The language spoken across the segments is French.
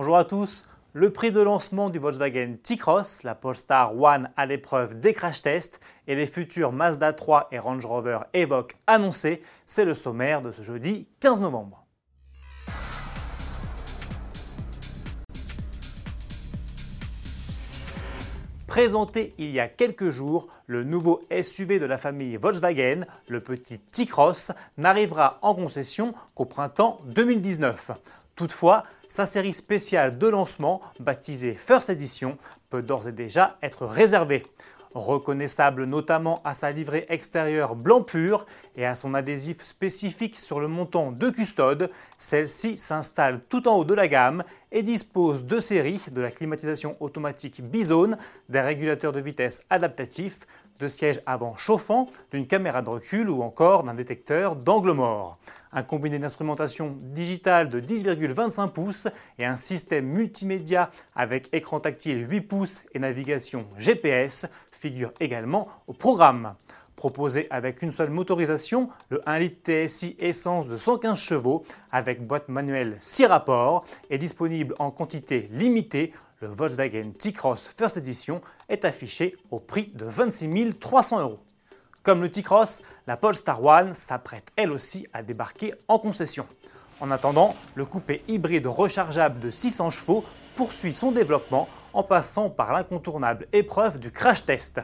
Bonjour à tous. Le prix de lancement du Volkswagen T-Cross, la Polestar One à l'épreuve des crash tests et les futurs Mazda 3 et Range Rover Evoque annoncés, c'est le sommaire de ce jeudi 15 novembre. Présenté il y a quelques jours, le nouveau SUV de la famille Volkswagen, le petit T-Cross, n'arrivera en concession qu'au printemps 2019. Toutefois, sa série spéciale de lancement, baptisée First Edition, peut d'ores et déjà être réservée. Reconnaissable notamment à sa livrée extérieure blanc pur et à son adhésif spécifique sur le montant de custode, celle-ci s'installe tout en haut de la gamme et dispose de séries de la climatisation automatique Bizone, des régulateurs de vitesse adaptatifs, de sièges avant chauffants, d'une caméra de recul ou encore d'un détecteur d'angle mort. Un combiné d'instrumentation digitale de 10,25 pouces et un système multimédia avec écran tactile 8 pouces et navigation GPS figure également au programme. Proposé avec une seule motorisation, le 1 litre TSI essence de 115 chevaux avec boîte manuelle 6 rapports est disponible en quantité limitée. Le Volkswagen T-Cross First Edition est affiché au prix de 26 300 euros. Comme le T-Cross, la Polestar One s'apprête elle aussi à débarquer en concession. En attendant, le coupé hybride rechargeable de 600 chevaux poursuit son développement en passant par l'incontournable épreuve du crash test.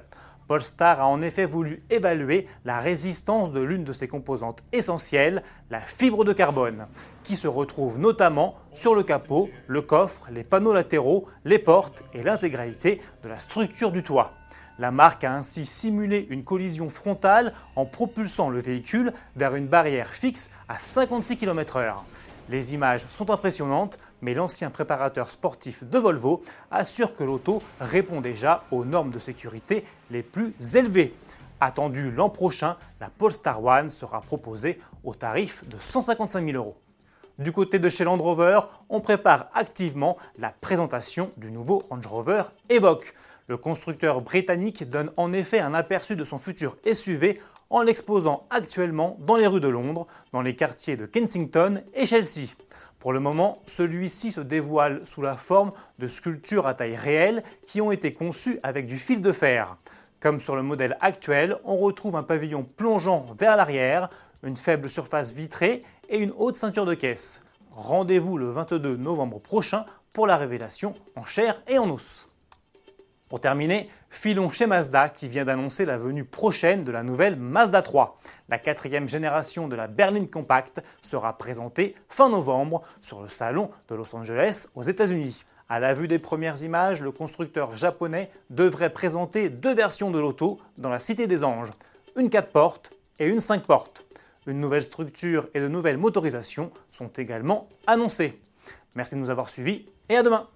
Polestar a en effet voulu évaluer la résistance de l'une de ses composantes essentielles, la fibre de carbone, qui se retrouve notamment sur le capot, le coffre, les panneaux latéraux, les portes et l'intégralité de la structure du toit. La marque a ainsi simulé une collision frontale en propulsant le véhicule vers une barrière fixe à 56 km/h. Les images sont impressionnantes, mais l'ancien préparateur sportif de Volvo assure que l'auto répond déjà aux normes de sécurité les plus élevées. Attendu l'an prochain, la Polestar One sera proposée au tarif de 155 000 euros. Du côté de chez Land Rover, on prépare activement la présentation du nouveau Range Rover Evoque. Le constructeur britannique donne en effet un aperçu de son futur SUV en l'exposant actuellement dans les rues de Londres, dans les quartiers de Kensington et Chelsea. Pour le moment, celui-ci se dévoile sous la forme de sculptures à taille réelle qui ont été conçues avec du fil de fer. Comme sur le modèle actuel, on retrouve un pavillon plongeant vers l'arrière, une faible surface vitrée et une haute ceinture de caisse. Rendez-vous le 22 novembre prochain pour la révélation en chair et en os. Pour terminer, filons chez Mazda qui vient d'annoncer la venue prochaine de la nouvelle Mazda 3. La quatrième génération de la berline Compact sera présentée fin novembre sur le salon de Los Angeles aux États-Unis. À la vue des premières images, le constructeur japonais devrait présenter deux versions de l'auto dans la Cité des Anges, une 4 portes et une 5 portes. Une nouvelle structure et de nouvelles motorisations sont également annoncées. Merci de nous avoir suivis et à demain